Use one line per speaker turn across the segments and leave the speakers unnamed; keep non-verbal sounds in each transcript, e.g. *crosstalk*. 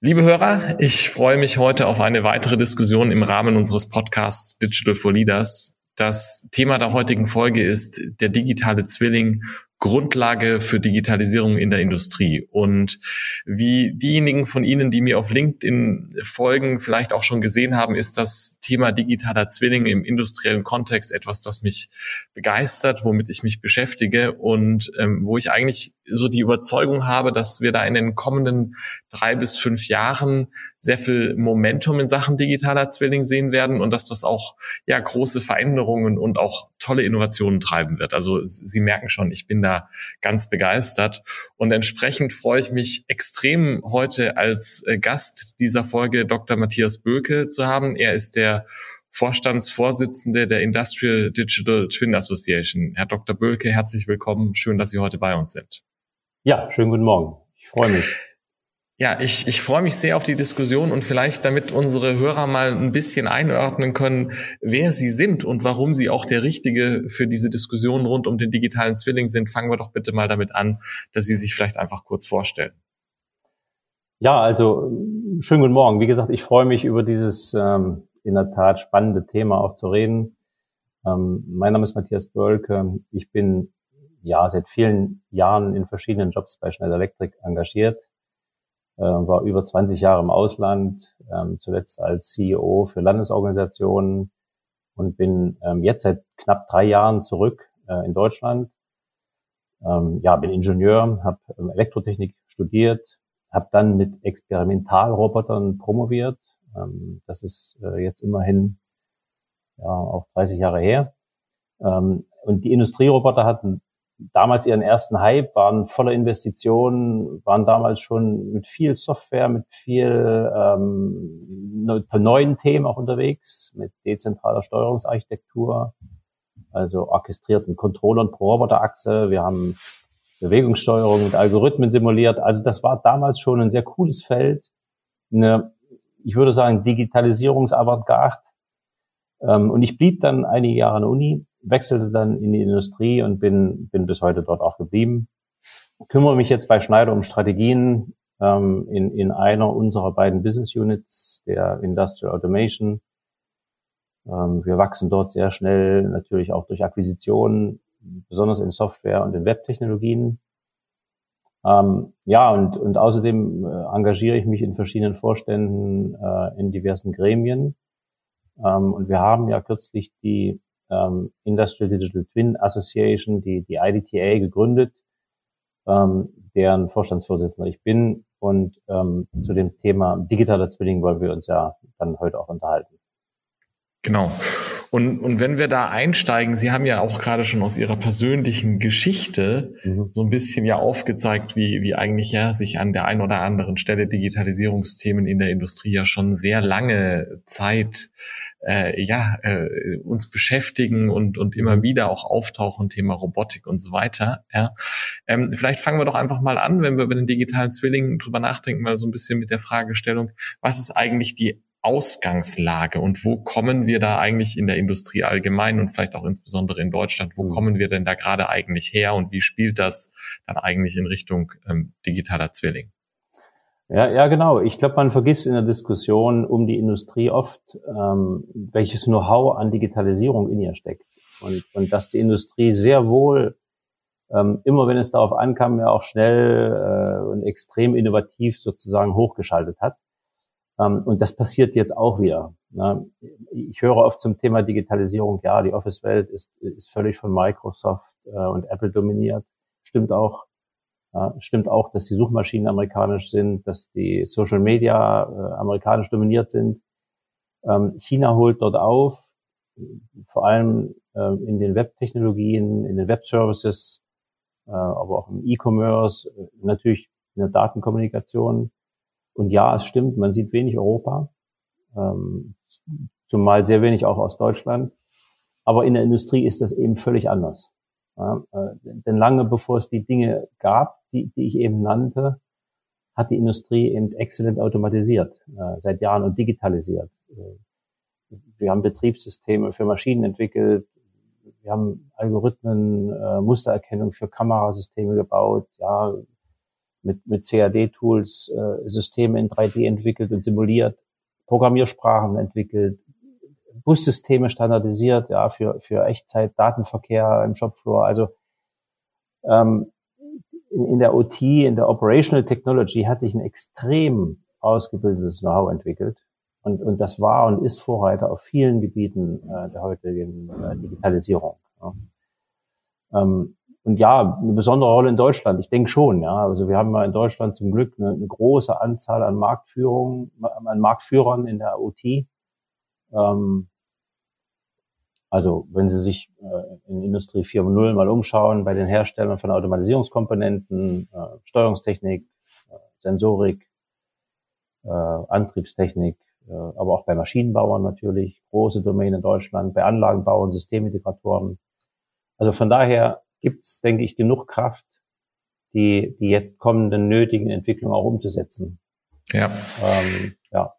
Liebe Hörer, ich freue mich heute auf eine weitere Diskussion im Rahmen unseres Podcasts Digital for Leaders. Das Thema der heutigen Folge ist der digitale Zwilling Grundlage für Digitalisierung in der Industrie. Und wie diejenigen von Ihnen, die mir auf LinkedIn folgen, vielleicht auch schon gesehen haben, ist das Thema digitaler Zwilling im industriellen Kontext etwas, das mich begeistert, womit ich mich beschäftige und ähm, wo ich eigentlich so die Überzeugung habe, dass wir da in den kommenden drei bis fünf Jahren sehr viel Momentum in Sachen digitaler Zwilling sehen werden und dass das auch ja große Veränderungen und auch tolle Innovationen treiben wird. Also Sie merken schon, ich bin da ganz begeistert und entsprechend freue ich mich extrem heute als äh, Gast dieser Folge Dr. Matthias Böke zu haben. Er ist der Vorstandsvorsitzende der Industrial Digital Twin Association. Herr Dr. Böke, herzlich willkommen. Schön, dass Sie heute bei uns sind.
Ja, schönen guten Morgen. Ich freue mich.
Ja, ich, ich freue mich sehr auf die Diskussion und vielleicht, damit unsere Hörer mal ein bisschen einordnen können, wer Sie sind und warum Sie auch der Richtige für diese Diskussion rund um den digitalen Zwilling sind, fangen wir doch bitte mal damit an, dass Sie sich vielleicht einfach kurz vorstellen.
Ja, also schönen guten Morgen. Wie gesagt, ich freue mich über dieses ähm, in der Tat spannende Thema auch zu reden. Ähm, mein Name ist Matthias Bölke. Ich bin ja seit vielen Jahren in verschiedenen Jobs bei Schneider Electric engagiert war über 20 Jahre im Ausland, ähm, zuletzt als CEO für Landesorganisationen und bin ähm, jetzt seit knapp drei Jahren zurück äh, in Deutschland. Ähm, ja, bin Ingenieur, habe ähm, Elektrotechnik studiert, habe dann mit Experimentalrobotern promoviert. Ähm, das ist äh, jetzt immerhin ja auch 30 Jahre her. Ähm, und die Industrieroboter hatten damals ihren ersten Hype, waren voller Investitionen, waren damals schon mit viel Software, mit viel ähm, neuen Themen auch unterwegs, mit dezentraler Steuerungsarchitektur, also orchestrierten Controllern pro Roboterachse. Wir haben Bewegungssteuerung mit Algorithmen simuliert. Also das war damals schon ein sehr cooles Feld. Eine, ich würde sagen, Digitalisierungsavantgarde. Ähm, und ich blieb dann einige Jahre an der Uni wechselte dann in die Industrie und bin, bin bis heute dort auch geblieben. Kümmere mich jetzt bei Schneider um Strategien ähm, in, in einer unserer beiden Business Units, der Industrial Automation. Ähm, wir wachsen dort sehr schnell, natürlich auch durch Akquisitionen, besonders in Software und in Webtechnologien. Ähm, ja, und, und außerdem äh, engagiere ich mich in verschiedenen Vorständen äh, in diversen Gremien. Ähm, und wir haben ja kürzlich die ähm, Industrial Digital Twin Association, die, die IDTA, gegründet, ähm, deren Vorstandsvorsitzender ich bin. Und ähm, zu dem Thema digitaler Zwilling wollen wir uns ja dann heute auch unterhalten.
Genau. Und, und wenn wir da einsteigen, Sie haben ja auch gerade schon aus Ihrer persönlichen Geschichte mhm. so ein bisschen ja aufgezeigt, wie, wie eigentlich ja sich an der einen oder anderen Stelle Digitalisierungsthemen in der Industrie ja schon sehr lange Zeit äh, ja äh, uns beschäftigen und, und immer wieder auch auftauchen, Thema Robotik und so weiter. Ja. Ähm, vielleicht fangen wir doch einfach mal an, wenn wir über den digitalen Zwilling drüber nachdenken, mal so ein bisschen mit der Fragestellung, was ist eigentlich die Ausgangslage und wo kommen wir da eigentlich in der Industrie allgemein und vielleicht auch insbesondere in Deutschland, wo mhm. kommen wir denn da gerade eigentlich her und wie spielt das dann eigentlich in Richtung ähm, digitaler Zwilling?
Ja, ja, genau. Ich glaube, man vergisst in der Diskussion um die Industrie oft, ähm, welches Know-how an Digitalisierung in ihr steckt und, und dass die Industrie sehr wohl ähm, immer, wenn es darauf ankam, ja auch schnell äh, und extrem innovativ sozusagen hochgeschaltet hat. Ähm, und das passiert jetzt auch wieder. Ne? Ich höre oft zum Thema Digitalisierung, ja, die Office-Welt ist, ist völlig von Microsoft äh, und Apple dominiert. Stimmt auch. Stimmt auch, dass die Suchmaschinen amerikanisch sind, dass die Social Media äh, amerikanisch dominiert sind. Ähm, China holt dort auf, vor allem äh, in den Webtechnologien, in den Webservices, äh, aber auch im E-Commerce, natürlich in der Datenkommunikation. Und ja, es stimmt, man sieht wenig Europa. ähm, zumal sehr wenig auch aus Deutschland. Aber in der Industrie ist das eben völlig anders. Ja, äh, denn lange bevor es die Dinge gab, die, die ich eben nannte, hat die Industrie eben exzellent automatisiert, äh, seit Jahren und digitalisiert. Äh, wir haben Betriebssysteme für Maschinen entwickelt, wir haben Algorithmen, äh, Mustererkennung für Kamerasysteme gebaut, ja, mit, mit CAD-Tools äh, Systeme in 3D entwickelt und simuliert, Programmiersprachen entwickelt, Bussysteme standardisiert, ja, für, für Echtzeit-Datenverkehr im Shopfloor. Also ähm, in, in der OT, in der Operational Technology hat sich ein extrem ausgebildetes Know-how entwickelt. Und, und das war und ist Vorreiter auf vielen Gebieten äh, der heutigen äh, Digitalisierung. Ja. Ähm, und ja, eine besondere Rolle in Deutschland. Ich denke schon, ja. Also wir haben ja in Deutschland zum Glück eine, eine große Anzahl an Marktführungen, an Marktführern in der OT. Ähm, also wenn Sie sich äh, in Industrie 4.0 mal umschauen, bei den Herstellern von Automatisierungskomponenten, äh, Steuerungstechnik, äh, Sensorik, äh, Antriebstechnik, äh, aber auch bei Maschinenbauern natürlich, große Domäne in Deutschland, bei Anlagenbauern, Systemintegratoren. Also von daher gibt es, denke ich, genug Kraft, die, die jetzt kommenden nötigen Entwicklungen auch umzusetzen.
Ja. Ähm, ja.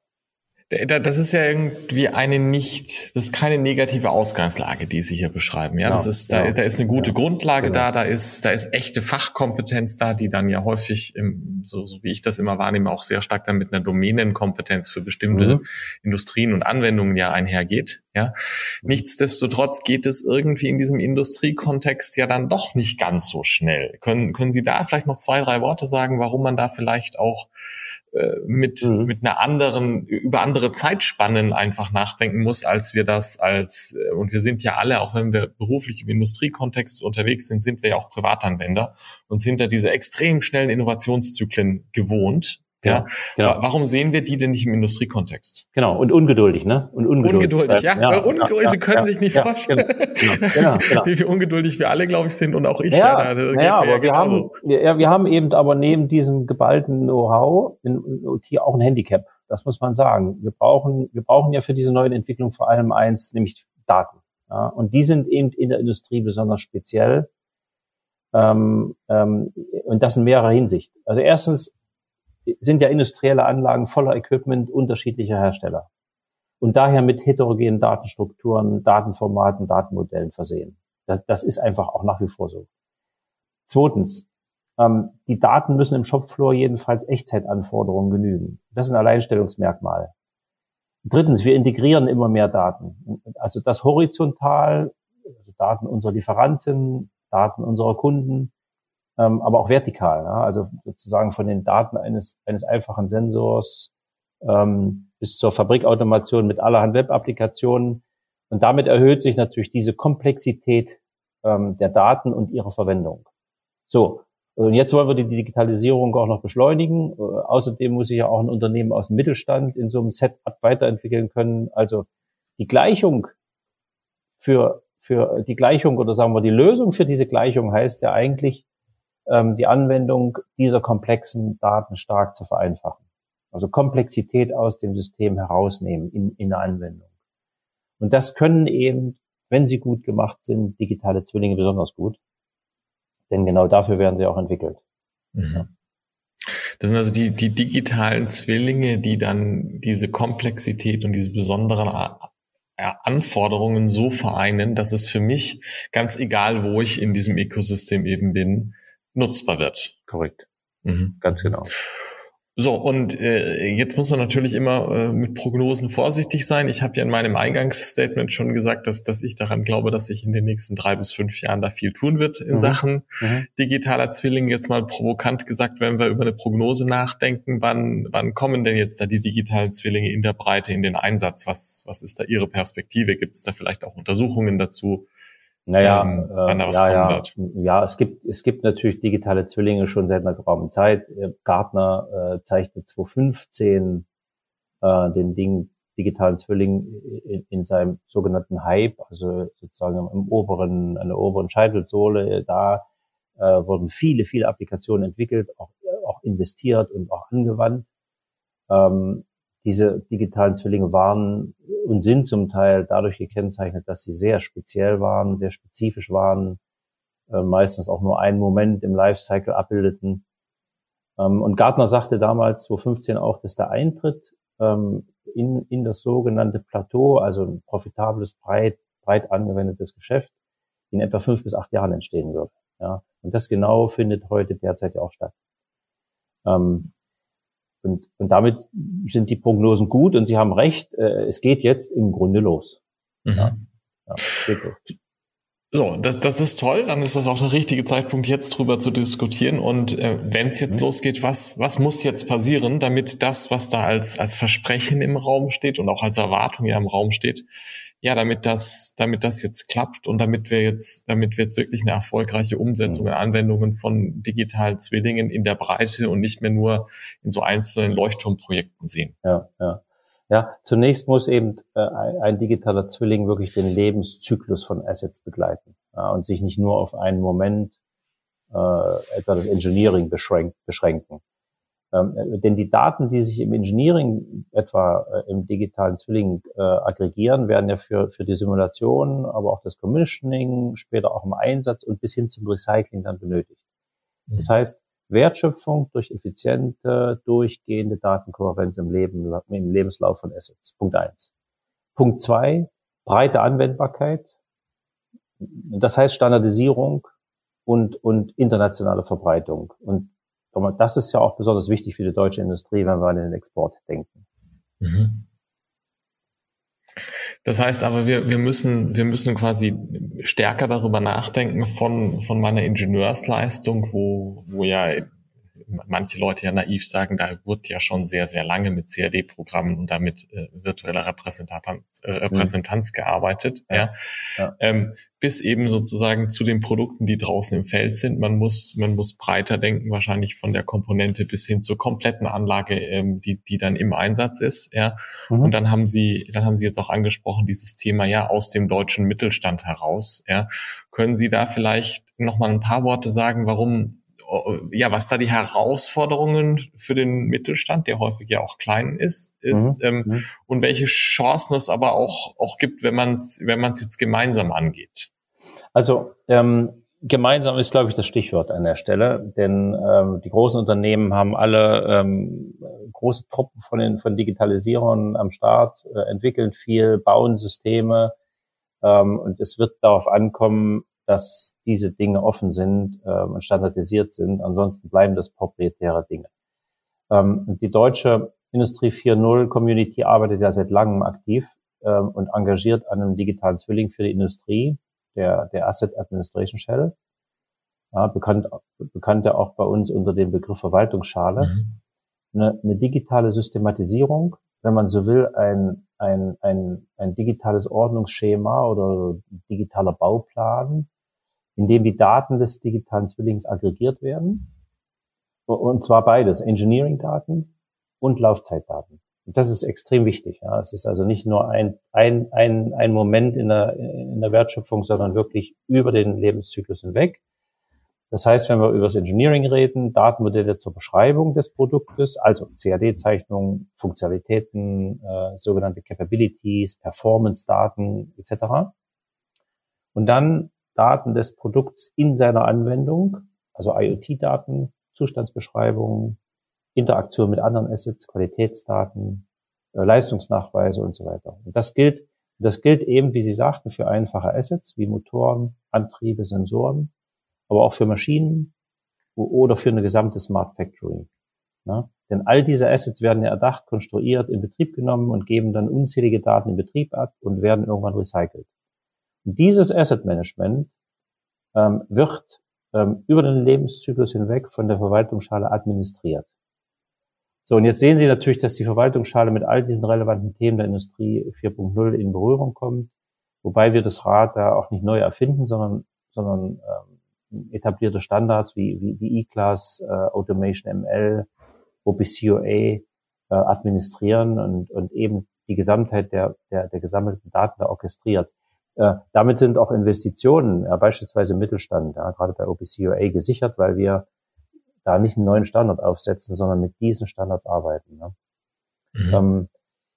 Das ist ja irgendwie eine nicht, das ist keine negative Ausgangslage, die Sie hier beschreiben. Ja, genau, das ist, da, genau. da ist eine gute ja, Grundlage genau. da, da ist, da ist echte Fachkompetenz da, die dann ja häufig, im, so, so wie ich das immer wahrnehme, auch sehr stark dann mit einer Domänenkompetenz für bestimmte mhm. Industrien und Anwendungen ja einhergeht. Ja, mhm. nichtsdestotrotz geht es irgendwie in diesem Industriekontext ja dann doch nicht ganz so schnell. Können, können Sie da vielleicht noch zwei, drei Worte sagen, warum man da vielleicht auch äh, mit, mhm. mit einer anderen, über andere Zeitspannen einfach nachdenken muss, als wir das als, äh, und wir sind ja alle, auch wenn wir beruflich im Industriekontext unterwegs sind, sind wir ja auch Privatanwender und sind da diese extrem schnellen Innovationszyklen gewohnt. Ja, genau. Warum sehen wir die denn nicht im Industriekontext?
Genau, und ungeduldig, ne?
Und ungeduldig. Ungeduldig, ja. ja, ungeduldig. Ja, Sie können ja, sich nicht vorstellen, genau, *laughs* genau, genau. wie, wie ungeduldig wir alle, glaube ich, sind und auch ich.
Ja, ja, ja aber wir haben, ja, wir haben eben aber neben diesem geballten Know-how OT auch ein Handicap. Das muss man sagen. Wir brauchen, wir brauchen ja für diese neuen Entwicklungen vor allem eins, nämlich Daten. Ja? Und die sind eben in der Industrie besonders speziell. Ähm, ähm, und das in mehrerer Hinsicht. Also erstens sind ja industrielle Anlagen voller Equipment unterschiedlicher Hersteller und daher mit heterogenen Datenstrukturen, Datenformaten, Datenmodellen versehen. Das, das ist einfach auch nach wie vor so. Zweitens, ähm, die Daten müssen im Shopfloor jedenfalls Echtzeitanforderungen genügen. Das ist ein Alleinstellungsmerkmal. Drittens, wir integrieren immer mehr Daten. Also das horizontal, also Daten unserer Lieferanten, Daten unserer Kunden, ähm, aber auch vertikal. Ja? Also sozusagen von den Daten eines, eines einfachen Sensors ähm, bis zur Fabrikautomation mit allerhand Web-Applikationen. Und damit erhöht sich natürlich diese Komplexität ähm, der Daten und ihrer Verwendung. So, und jetzt wollen wir die Digitalisierung auch noch beschleunigen. Äh, außerdem muss sich ja auch ein Unternehmen aus dem Mittelstand in so einem Setup weiterentwickeln können. Also die Gleichung für, für die Gleichung oder sagen wir die Lösung für diese Gleichung heißt ja eigentlich, ähm, die Anwendung dieser komplexen Daten stark zu vereinfachen. Also Komplexität aus dem System herausnehmen in, in der Anwendung. Und das können eben, wenn sie gut gemacht sind, digitale Zwillinge besonders gut. Denn genau dafür werden sie auch entwickelt. Mhm.
Das sind also die, die digitalen Zwillinge, die dann diese Komplexität und diese besonderen Anforderungen so vereinen, dass es für mich ganz egal, wo ich in diesem Ökosystem eben bin, nutzbar wird.
Korrekt. Mhm. Ganz genau.
So, und äh, jetzt muss man natürlich immer äh, mit Prognosen vorsichtig sein. Ich habe ja in meinem Eingangsstatement schon gesagt, dass, dass ich daran glaube, dass sich in den nächsten drei bis fünf Jahren da viel tun wird in mhm. Sachen mhm. digitaler Zwilling. Jetzt mal provokant gesagt, wenn wir über eine Prognose nachdenken, wann, wann kommen denn jetzt da die digitalen Zwillinge in der Breite in den Einsatz? Was, was ist da Ihre Perspektive? Gibt es da vielleicht auch Untersuchungen dazu?
Naja, ähm, äh, ja, ja, wird. ja, es gibt, es gibt natürlich digitale Zwillinge schon seit einer geraumen Zeit. Äh, Gartner äh, zeichnete 2015 äh, den Ding digitalen Zwilling in, in, seinem sogenannten Hype, also sozusagen im oberen, an der oberen Scheitelsohle, da äh, wurden viele, viele Applikationen entwickelt, auch, auch investiert und auch angewandt. Ähm, diese digitalen Zwillinge waren und sind zum Teil dadurch gekennzeichnet, dass sie sehr speziell waren, sehr spezifisch waren, äh, meistens auch nur einen Moment im Lifecycle abbildeten. Ähm, und Gartner sagte damals 2015 auch, dass der Eintritt ähm, in, in das sogenannte Plateau, also ein profitables, breit, breit angewendetes Geschäft, in etwa fünf bis acht Jahren entstehen wird. Ja, und das genau findet heute derzeit ja auch statt. Ähm, und, und damit sind die Prognosen gut und Sie haben recht, äh, es geht jetzt im Grunde los. Mhm. Ja,
ja, geht los. So, das, das ist toll. Dann ist das auch der richtige Zeitpunkt, jetzt drüber zu diskutieren. Und äh, wenn es jetzt mhm. losgeht, was, was muss jetzt passieren, damit das, was da als, als Versprechen im Raum steht und auch als Erwartung ja im Raum steht, ja, damit das, damit das jetzt klappt und damit wir jetzt, damit wir jetzt wirklich eine erfolgreiche Umsetzung mhm. und Anwendungen von digitalen Zwillingen in der Breite und nicht mehr nur in so einzelnen Leuchtturmprojekten sehen.
Ja, ja. Ja, zunächst muss eben äh, ein digitaler Zwilling wirklich den Lebenszyklus von Assets begleiten ja, und sich nicht nur auf einen Moment äh, etwa das Engineering beschränk beschränken. Ähm, äh, denn die Daten, die sich im Engineering etwa äh, im digitalen Zwilling äh, aggregieren, werden ja für, für die Simulation, aber auch das Commissioning, später auch im Einsatz und bis hin zum Recycling dann benötigt. Mhm. Das heißt, Wertschöpfung durch effiziente, durchgehende Datenkohärenz im, Leben, im Lebenslauf von Assets. Punkt eins. Punkt zwei, breite Anwendbarkeit. Das heißt Standardisierung und, und internationale Verbreitung. Und das ist ja auch besonders wichtig für die deutsche Industrie, wenn wir an den Export denken. Mhm.
Das heißt aber, wir, wir müssen, wir müssen quasi stärker darüber nachdenken von, von meiner Ingenieursleistung, wo, wo ja manche Leute ja naiv sagen, da wird ja schon sehr, sehr lange mit CAD-Programmen und damit äh, virtueller Repräsentanz, äh, Repräsentanz mhm. gearbeitet, ja. ja. Ähm, bis eben sozusagen zu den Produkten, die draußen im Feld sind. Man muss, man muss breiter denken, wahrscheinlich von der Komponente bis hin zur kompletten Anlage, ähm, die, die dann im Einsatz ist, ja. Mhm. Und dann haben Sie, dann haben Sie jetzt auch angesprochen, dieses Thema ja aus dem deutschen Mittelstand heraus, ja. Können Sie da vielleicht noch mal ein paar Worte sagen, warum ja, was da die Herausforderungen für den Mittelstand, der häufig ja auch klein ist, ist mhm. ähm, mhm. und welche Chancen es aber auch, auch gibt, wenn man es wenn man's jetzt gemeinsam angeht.
Also ähm, gemeinsam ist, glaube ich, das Stichwort an der Stelle, denn ähm, die großen Unternehmen haben alle ähm, große Truppen von den von Digitalisierern am Start, äh, entwickeln viel, bauen Systeme ähm, und es wird darauf ankommen, dass diese Dinge offen sind äh, und standardisiert sind. Ansonsten bleiben das proprietäre Dinge. Ähm, die deutsche Industrie 4.0 Community arbeitet ja seit langem aktiv ähm, und engagiert an einem digitalen Zwilling für die Industrie, der, der Asset Administration Shell. Ja, bekannt, bekannt ja auch bei uns unter dem Begriff Verwaltungsschale. Mhm. Eine, eine digitale Systematisierung, wenn man so will, ein, ein, ein, ein digitales Ordnungsschema oder digitaler Bauplan, in dem die Daten des digitalen Zwillings aggregiert werden. Und zwar beides, Engineering-Daten und Laufzeitdaten. Und das ist extrem wichtig. Ja. Es ist also nicht nur ein, ein, ein, ein Moment in der, in der Wertschöpfung, sondern wirklich über den Lebenszyklus hinweg. Das heißt, wenn wir über das Engineering reden, Datenmodelle zur Beschreibung des Produktes, also CAD-Zeichnungen, Funktionalitäten, äh, sogenannte Capabilities, Performance-Daten etc. Und dann Daten des Produkts in seiner Anwendung, also IoT-Daten, Zustandsbeschreibungen, Interaktion mit anderen Assets, Qualitätsdaten, äh, Leistungsnachweise und so weiter. Und das gilt, das gilt eben, wie Sie sagten, für einfache Assets wie Motoren, Antriebe, Sensoren, aber auch für Maschinen oder für eine gesamte Smart Factory. Ja? Denn all diese Assets werden ja erdacht, konstruiert, in Betrieb genommen und geben dann unzählige Daten in Betrieb ab und werden irgendwann recycelt. Dieses Asset Management ähm, wird ähm, über den Lebenszyklus hinweg von der Verwaltungsschale administriert. So, und jetzt sehen Sie natürlich, dass die Verwaltungsschale mit all diesen relevanten Themen der Industrie 4.0 in Berührung kommt, wobei wir das Rad da auch nicht neu erfinden, sondern, sondern ähm, etablierte Standards wie, wie, wie E-Class, äh, Automation ML, OPCOA äh, administrieren und, und eben die Gesamtheit der, der, der gesammelten Daten da orchestriert. Äh, damit sind auch Investitionen, beispielsweise im Mittelstand, ja, gerade bei OPCUA gesichert, weil wir da nicht einen neuen Standard aufsetzen, sondern mit diesen Standards arbeiten. Ne? Mhm. Ähm,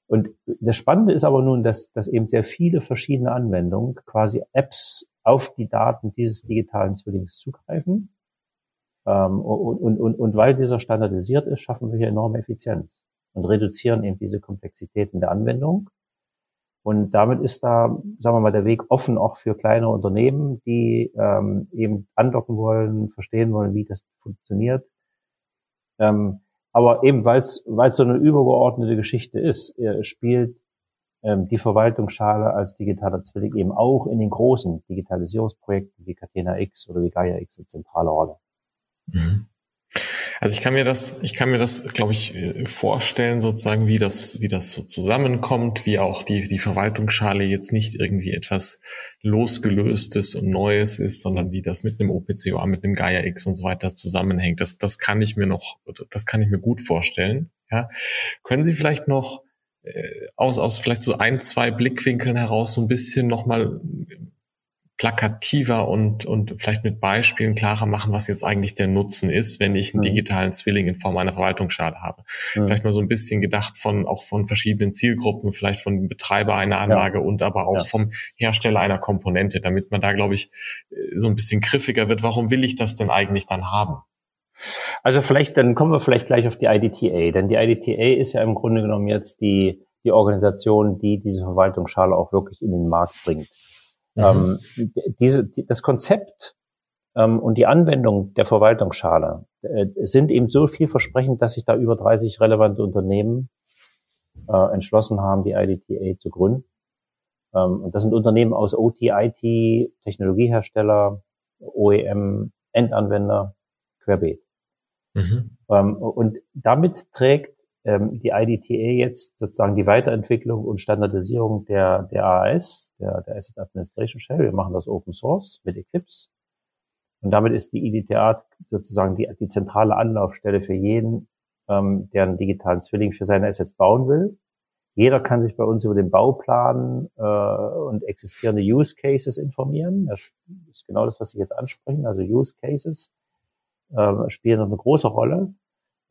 und das Spannende ist aber nun, dass, dass eben sehr viele verschiedene Anwendungen, quasi Apps auf die Daten dieses digitalen Zwillings zugreifen. Ähm, und, und, und, und weil dieser standardisiert ist, schaffen wir hier enorme Effizienz und reduzieren eben diese Komplexitäten der Anwendung. Und damit ist da, sagen wir mal, der Weg offen auch für kleine Unternehmen, die ähm, eben andocken wollen, verstehen wollen, wie das funktioniert. Ähm, aber eben, weil es so eine übergeordnete Geschichte ist, spielt ähm, die Verwaltungsschale als digitaler Zwilling eben auch in den großen Digitalisierungsprojekten wie Catena X oder wie Gaia X eine zentrale Rolle.
Mhm. Also ich kann mir das, ich kann mir das, glaube ich, vorstellen, sozusagen, wie das, wie das so zusammenkommt, wie auch die, die Verwaltungsschale jetzt nicht irgendwie etwas losgelöstes und Neues ist, sondern wie das mit einem OPCOA, mit einem Gaia X und so weiter zusammenhängt. Das, das kann ich mir noch, das kann ich mir gut vorstellen. Ja. Können Sie vielleicht noch äh, aus, aus vielleicht so ein, zwei Blickwinkeln heraus so ein bisschen nochmal plakativer und, und vielleicht mit Beispielen klarer machen, was jetzt eigentlich der Nutzen ist, wenn ich einen mhm. digitalen Zwilling in Form einer Verwaltungsschale habe. Mhm. Vielleicht mal so ein bisschen gedacht von, auch von verschiedenen Zielgruppen, vielleicht von dem Betreiber einer Anlage ja. und aber auch ja. vom Hersteller einer Komponente, damit man da, glaube ich, so ein bisschen griffiger wird. Warum will ich das denn eigentlich dann haben?
Also vielleicht, dann kommen wir vielleicht gleich auf die IDTA, denn die IDTA ist ja im Grunde genommen jetzt die, die Organisation, die diese Verwaltungsschale auch wirklich in den Markt bringt. Mhm. Ähm, diese, die, das Konzept ähm, und die Anwendung der Verwaltungsschale äh, sind eben so vielversprechend, dass sich da über 30 relevante Unternehmen äh, entschlossen haben, die IDTA zu gründen. Ähm, und das sind Unternehmen aus OT, IT, Technologiehersteller, OEM, Endanwender, querbeet. Mhm. Ähm, und damit trägt ähm, die IDTA jetzt sozusagen die Weiterentwicklung und Standardisierung der, der AAS, der, der Asset Administration Shell. Wir machen das Open Source mit Eclipse. Und damit ist die IDTA sozusagen die, die zentrale Anlaufstelle für jeden, ähm, der einen digitalen Zwilling für seine Assets bauen will. Jeder kann sich bei uns über den Bauplan äh, und existierende Use Cases informieren. Das ist genau das, was Sie jetzt ansprechen. Also Use Cases äh, spielen eine große Rolle.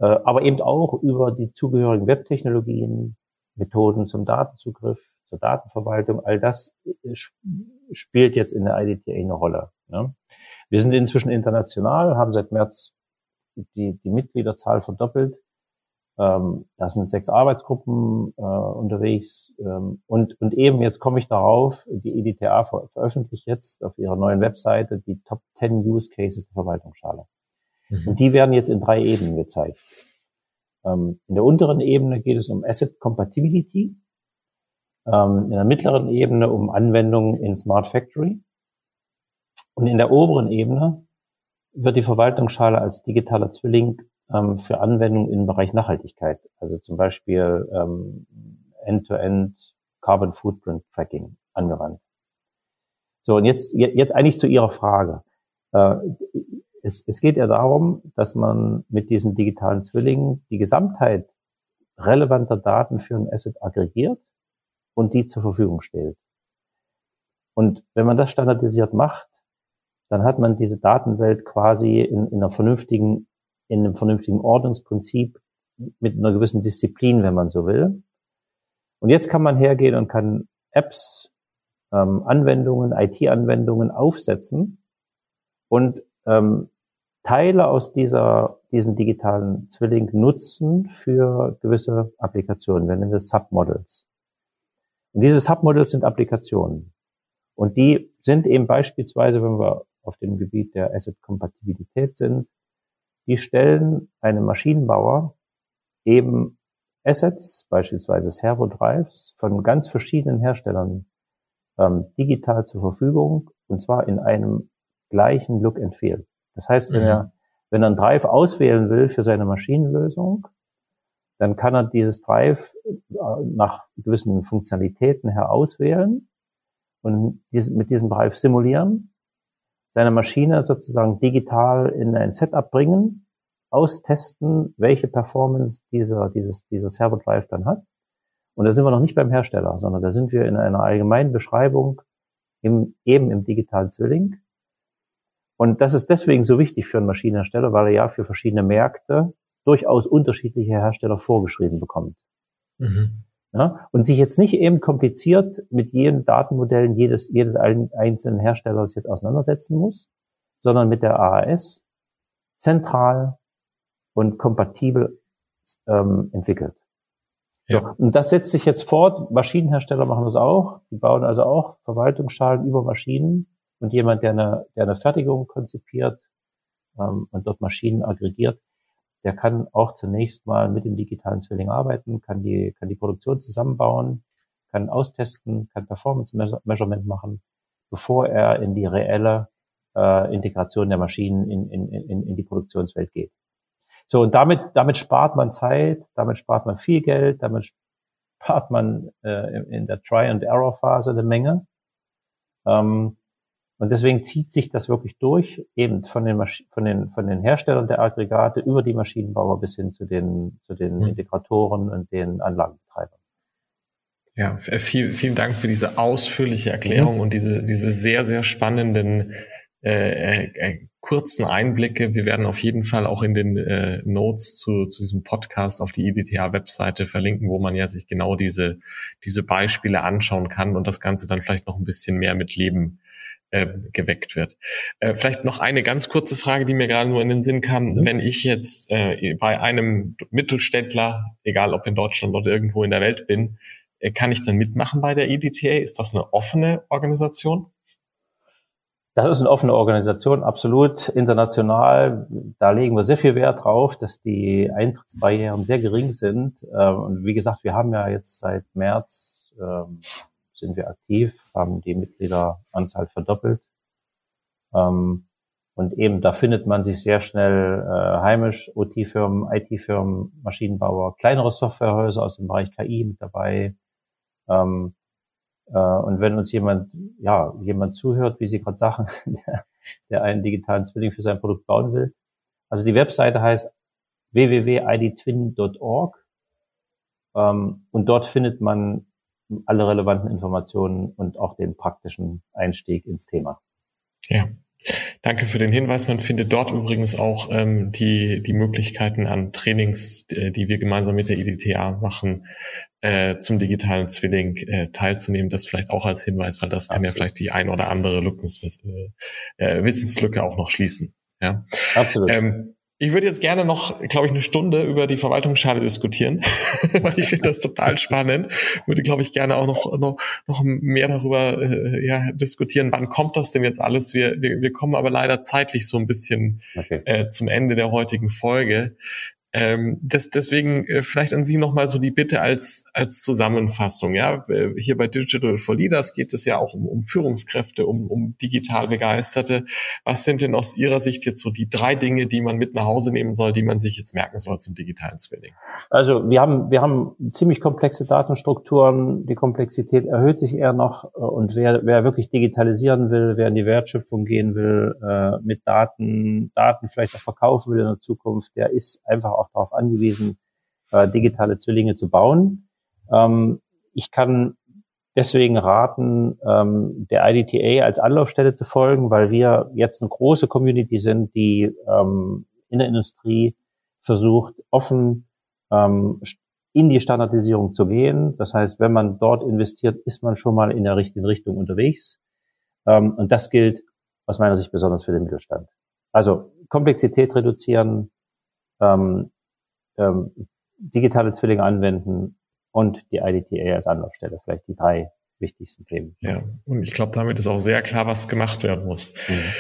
Äh, aber eben auch über die zugehörigen Webtechnologien, Methoden zum Datenzugriff, zur Datenverwaltung. All das äh, spielt jetzt in der IDTA eine Rolle. Ne? Wir sind inzwischen international, haben seit März die, die Mitgliederzahl verdoppelt. Ähm, da sind sechs Arbeitsgruppen äh, unterwegs. Ähm, und, und eben, jetzt komme ich darauf, die EDTA ver veröffentlicht jetzt auf ihrer neuen Webseite die Top 10 Use Cases der Verwaltungsschale. Mhm. Und die werden jetzt in drei Ebenen gezeigt. Ähm, in der unteren Ebene geht es um Asset Compatibility, ähm, in der mittleren Ebene um Anwendungen in Smart Factory und in der oberen Ebene wird die Verwaltungsschale als digitaler Zwilling ähm, für Anwendungen im Bereich Nachhaltigkeit, also zum Beispiel ähm, End-to-End -End Carbon Footprint Tracking angewandt. So, und jetzt, jetzt eigentlich zu Ihrer Frage. Äh, es, es geht ja darum, dass man mit diesen digitalen Zwillingen die Gesamtheit relevanter Daten für ein Asset aggregiert und die zur Verfügung stellt. Und wenn man das standardisiert macht, dann hat man diese Datenwelt quasi in, in einer vernünftigen, in einem vernünftigen Ordnungsprinzip mit einer gewissen Disziplin, wenn man so will. Und jetzt kann man hergehen und kann Apps, ähm, Anwendungen, IT-Anwendungen aufsetzen und ähm, Teile aus dieser, diesem digitalen Zwilling nutzen für gewisse Applikationen. Wir nennen das Submodels. Und diese Submodels sind Applikationen. Und die sind eben beispielsweise, wenn wir auf dem Gebiet der Asset-Kompatibilität sind, die stellen einem Maschinenbauer eben Assets, beispielsweise Servo-Drives, von ganz verschiedenen Herstellern ähm, digital zur Verfügung, und zwar in einem gleichen Look and Feel. Das heißt, wenn mhm. er, wenn er einen Drive auswählen will für seine Maschinenlösung, dann kann er dieses Drive äh, nach gewissen Funktionalitäten her auswählen und mit diesem Drive simulieren, seine Maschine sozusagen digital in ein Setup bringen, austesten, welche Performance dieser, dieses, dieser Server Drive dann hat. Und da sind wir noch nicht beim Hersteller, sondern da sind wir in einer allgemeinen Beschreibung im, eben im digitalen Zwilling. Und das ist deswegen so wichtig für einen Maschinenhersteller, weil er ja für verschiedene Märkte durchaus unterschiedliche Hersteller vorgeschrieben bekommt. Mhm. Ja, und sich jetzt nicht eben kompliziert mit jedem Datenmodellen jedes, jedes einzelnen Herstellers jetzt auseinandersetzen muss, sondern mit der AAS zentral und kompatibel ähm, entwickelt. So, ja. Und das setzt sich jetzt fort. Maschinenhersteller machen das auch. Die bauen also auch Verwaltungsschalen über Maschinen. Und jemand, der eine, der eine Fertigung konzipiert ähm, und dort Maschinen aggregiert, der kann auch zunächst mal mit dem digitalen Zwilling arbeiten, kann die, kann die Produktion zusammenbauen, kann austesten, kann Performance Measurement machen, bevor er in die reelle äh, Integration der Maschinen in, in, in, in die Produktionswelt geht. So, und damit, damit spart man Zeit, damit spart man viel Geld, damit spart man äh, in der Try-and-Error-Phase eine Menge. Ähm, und deswegen zieht sich das wirklich durch, eben von den, Masch von den, von den Herstellern der Aggregate über die Maschinenbauer bis hin zu den, zu den mhm. Integratoren und den Anlagenbetreibern.
Ja, viel, vielen Dank für diese ausführliche Erklärung mhm. und diese, diese sehr, sehr spannenden äh, äh, kurzen Einblicke. Wir werden auf jeden Fall auch in den äh, Notes zu, zu diesem Podcast auf die IDTA-Webseite verlinken, wo man ja sich genau diese, diese Beispiele anschauen kann und das Ganze dann vielleicht noch ein bisschen mehr mit Leben äh, geweckt wird. Äh, vielleicht noch eine ganz kurze Frage, die mir gerade nur in den Sinn kam. Mhm. Wenn ich jetzt äh, bei einem Mittelständler, egal ob in Deutschland oder irgendwo in der Welt bin, äh, kann ich dann mitmachen bei der EDTA? Ist das eine offene Organisation?
Das ist eine offene Organisation, absolut international. Da legen wir sehr viel Wert drauf, dass die Eintrittsbarrieren sehr gering sind. Ähm, und wie gesagt, wir haben ja jetzt seit März ähm, sind wir aktiv, haben die Mitgliederanzahl verdoppelt. Ähm, und eben, da findet man sich sehr schnell äh, heimisch, OT-Firmen, IT-Firmen, Maschinenbauer, kleinere Softwarehäuser aus dem Bereich KI mit dabei. Äh, und wenn uns jemand, ja, jemand zuhört, wie Sie gerade sagen, *laughs* der, der einen digitalen Zwilling für sein Produkt bauen will. Also die Webseite heißt www.idtwin.org ähm, und dort findet man alle relevanten Informationen und auch den praktischen Einstieg ins Thema.
Ja. Danke für den Hinweis. Man findet dort übrigens auch ähm, die, die Möglichkeiten an Trainings, die wir gemeinsam mit der IDTA machen, äh, zum digitalen Zwilling äh, teilzunehmen. Das vielleicht auch als Hinweis, weil das kann ja vielleicht die ein oder andere Lückens, äh, äh, Wissenslücke auch noch schließen. Ja. Absolut. Ähm, ich würde jetzt gerne noch, glaube ich, eine Stunde über die Verwaltungsschale diskutieren, *laughs* weil ich finde das total spannend. Würde, glaube ich, gerne auch noch, noch, noch mehr darüber äh, ja, diskutieren. Wann kommt das denn jetzt alles? Wir, wir, wir kommen aber leider zeitlich so ein bisschen okay. äh, zum Ende der heutigen Folge. Ähm, das, deswegen äh, vielleicht an Sie nochmal so die Bitte als, als Zusammenfassung. Ja, äh, hier bei Digital for Leaders geht es ja auch um, um Führungskräfte, um, um digital Begeisterte. Was sind denn aus Ihrer Sicht jetzt so die drei Dinge, die man mit nach Hause nehmen soll, die man sich jetzt merken soll zum digitalen Zwilling?
Also wir haben, wir haben ziemlich komplexe Datenstrukturen. Die Komplexität erhöht sich eher noch. Äh, und wer, wer wirklich digitalisieren will, wer in die Wertschöpfung gehen will, äh, mit Daten, Daten vielleicht auch verkaufen will in der Zukunft, der ist einfach auch darauf angewiesen, äh, digitale Zwillinge zu bauen. Ähm, ich kann deswegen raten, ähm, der IDTA als Anlaufstelle zu folgen, weil wir jetzt eine große Community sind, die ähm, in der Industrie versucht, offen ähm, in die Standardisierung zu gehen. Das heißt, wenn man dort investiert, ist man schon mal in der richtigen Richtung unterwegs. Ähm, und das gilt aus meiner Sicht besonders für den Mittelstand. Also Komplexität reduzieren, ähm, ähm, digitale Zwillinge anwenden und die IDTA als Anlaufstelle. Vielleicht die drei wichtigsten Themen.
Ja, und ich glaube, damit ist auch sehr klar, was gemacht werden muss. Mhm.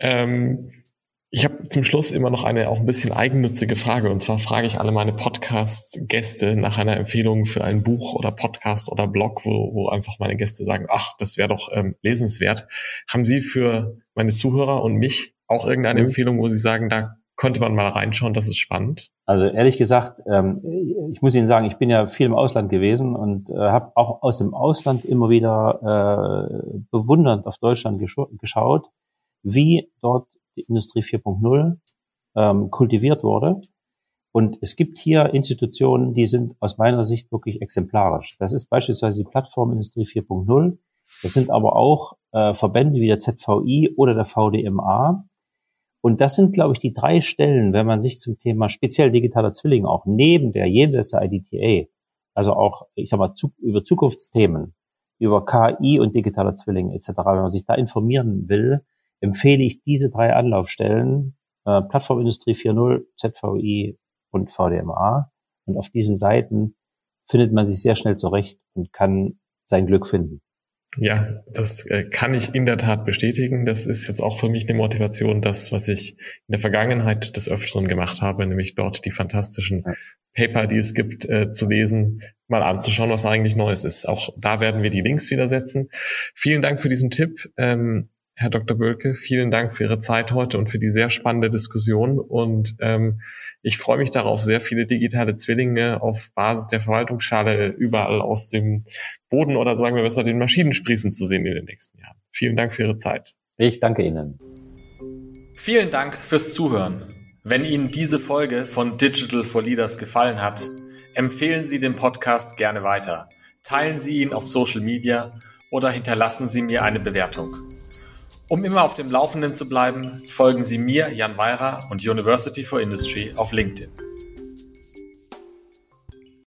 Ähm, ich habe zum Schluss immer noch eine auch ein bisschen eigennützige Frage. Und zwar frage ich alle meine Podcast-Gäste nach einer Empfehlung für ein Buch oder Podcast oder Blog, wo, wo einfach meine Gäste sagen, ach, das wäre doch ähm, lesenswert. Haben Sie für meine Zuhörer und mich auch irgendeine mhm. Empfehlung, wo Sie sagen, da konnte man mal reinschauen, das ist spannend.
Also ehrlich gesagt, ähm, ich muss Ihnen sagen, ich bin ja viel im Ausland gewesen und äh, habe auch aus dem Ausland immer wieder äh, bewundernd auf Deutschland geschaut, wie dort die Industrie 4.0 ähm, kultiviert wurde. Und es gibt hier Institutionen, die sind aus meiner Sicht wirklich exemplarisch. Das ist beispielsweise die Plattform Industrie 4.0. Das sind aber auch äh, Verbände wie der ZVI oder der VDMA, und das sind, glaube ich, die drei Stellen, wenn man sich zum Thema speziell digitaler Zwilling auch neben der jenseits der IDTA also auch, ich sag mal, zu, über Zukunftsthemen, über KI und digitaler Zwilling etc., wenn man sich da informieren will, empfehle ich diese drei Anlaufstellen, äh, Plattformindustrie 4.0, ZVI und VDMA. Und auf diesen Seiten findet man sich sehr schnell zurecht und kann sein Glück finden.
Ja, das äh, kann ich in der Tat bestätigen. Das ist jetzt auch für mich eine Motivation, das, was ich in der Vergangenheit des Öfteren gemacht habe, nämlich dort die fantastischen Paper, die es gibt, äh, zu lesen, mal anzuschauen, was eigentlich Neues ist. Auch da werden wir die Links wieder setzen. Vielen Dank für diesen Tipp. Ähm, Herr Dr. Bölke, vielen Dank für Ihre Zeit heute und für die sehr spannende Diskussion. Und ähm, ich freue mich darauf, sehr viele digitale Zwillinge auf Basis der Verwaltungsschale überall aus dem Boden oder sagen wir besser den Maschinen sprießen zu sehen in den nächsten Jahren. Vielen Dank für Ihre Zeit.
Ich danke Ihnen.
Vielen Dank fürs Zuhören. Wenn Ihnen diese Folge von Digital for Leaders gefallen hat, empfehlen Sie den Podcast gerne weiter. Teilen Sie ihn auf Social Media oder hinterlassen Sie mir eine Bewertung. Um immer auf dem Laufenden zu bleiben, folgen Sie mir, Jan Weira und University for Industry auf LinkedIn.